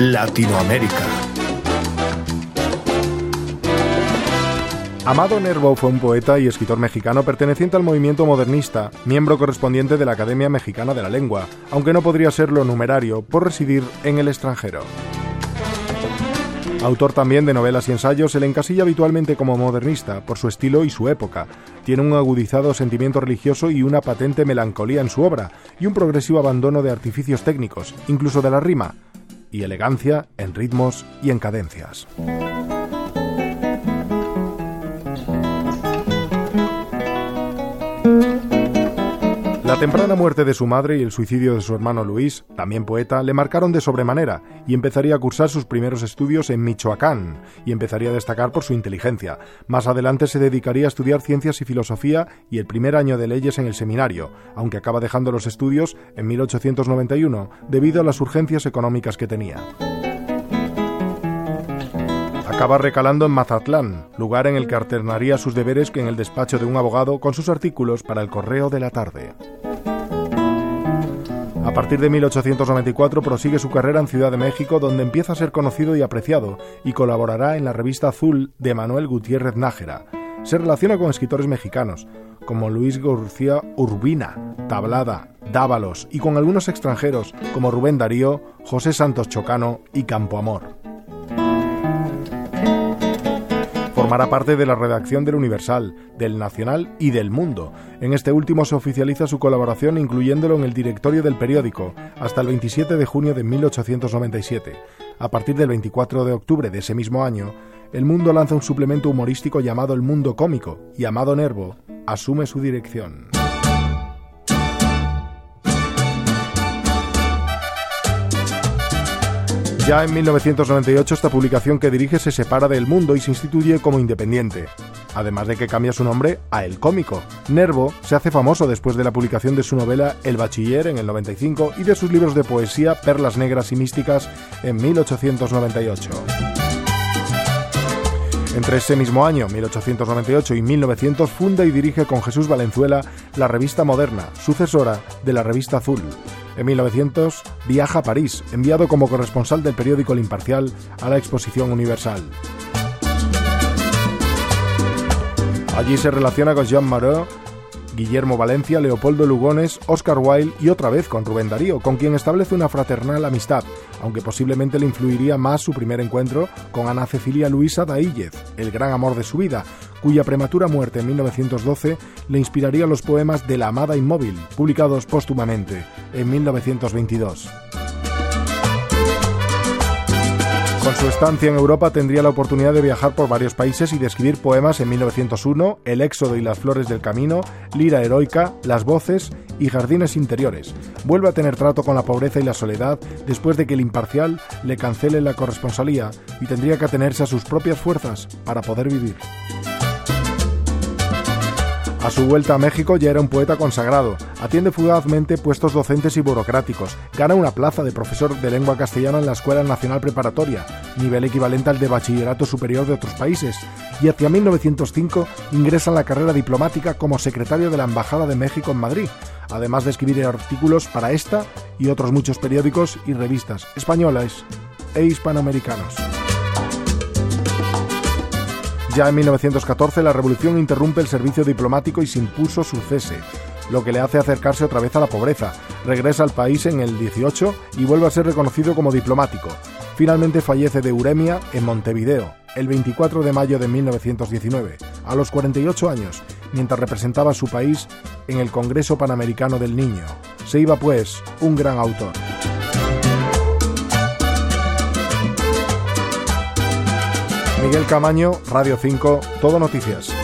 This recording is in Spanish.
Latinoamérica. Amado Nervo fue un poeta y escritor mexicano perteneciente al movimiento modernista, miembro correspondiente de la Academia Mexicana de la Lengua, aunque no podría serlo numerario por residir en el extranjero. Autor también de novelas y ensayos, se le encasilla habitualmente como modernista por su estilo y su época. Tiene un agudizado sentimiento religioso y una patente melancolía en su obra, y un progresivo abandono de artificios técnicos, incluso de la rima, y elegancia en ritmos y en cadencias. Temprana muerte de su madre y el suicidio de su hermano Luis, también poeta, le marcaron de sobremanera y empezaría a cursar sus primeros estudios en Michoacán y empezaría a destacar por su inteligencia. Más adelante se dedicaría a estudiar ciencias y filosofía y el primer año de leyes en el seminario, aunque acaba dejando los estudios en 1891 debido a las urgencias económicas que tenía acaba recalando en Mazatlán, lugar en el que alternaría sus deberes que en el despacho de un abogado con sus artículos para el Correo de la Tarde. A partir de 1894 prosigue su carrera en Ciudad de México, donde empieza a ser conocido y apreciado, y colaborará en la revista Azul de Manuel Gutiérrez Nájera. Se relaciona con escritores mexicanos, como Luis García Urbina, Tablada, Dávalos, y con algunos extranjeros, como Rubén Darío, José Santos Chocano y Campoamor. Formará parte de la redacción del Universal, del Nacional y del Mundo. En este último se oficializa su colaboración incluyéndolo en el directorio del periódico hasta el 27 de junio de 1897. A partir del 24 de octubre de ese mismo año, El Mundo lanza un suplemento humorístico llamado El Mundo Cómico y Amado Nervo asume su dirección. Ya en 1998 esta publicación que dirige se separa del mundo y se instituye como independiente, además de que cambia su nombre a El Cómico. Nervo se hace famoso después de la publicación de su novela El Bachiller en el 95 y de sus libros de poesía Perlas Negras y Místicas en 1898. Entre ese mismo año, 1898 y 1900, funda y dirige con Jesús Valenzuela la revista Moderna, sucesora de la revista Azul. En 1900 viaja a París, enviado como corresponsal del periódico El Imparcial a la Exposición Universal. Allí se relaciona con Jean Moreau, Guillermo Valencia, Leopoldo Lugones, Oscar Wilde y otra vez con Rubén Darío, con quien establece una fraternal amistad, aunque posiblemente le influiría más su primer encuentro con Ana Cecilia Luisa Daíllez, el gran amor de su vida, cuya prematura muerte en 1912 le inspiraría los poemas de La Amada Inmóvil, publicados póstumamente en 1922. Con su estancia en Europa tendría la oportunidad de viajar por varios países y de escribir poemas en 1901, El éxodo y las flores del camino, Lira heroica, Las voces y Jardines interiores. Vuelve a tener trato con la pobreza y la soledad después de que el imparcial le cancele la corresponsalía y tendría que atenerse a sus propias fuerzas para poder vivir. A su vuelta a México ya era un poeta consagrado, atiende fugazmente puestos docentes y burocráticos, gana una plaza de profesor de lengua castellana en la Escuela Nacional Preparatoria, nivel equivalente al de bachillerato superior de otros países, y hacia 1905 ingresa en la carrera diplomática como secretario de la Embajada de México en Madrid, además de escribir artículos para esta y otros muchos periódicos y revistas españolas e hispanoamericanos. Ya en 1914 la revolución interrumpe el servicio diplomático y se impuso su cese, lo que le hace acercarse otra vez a la pobreza. Regresa al país en el 18 y vuelve a ser reconocido como diplomático. Finalmente fallece de uremia en Montevideo el 24 de mayo de 1919, a los 48 años, mientras representaba a su país en el Congreso Panamericano del Niño. Se iba pues un gran autor. Miguel Camaño, Radio 5, Todo Noticias.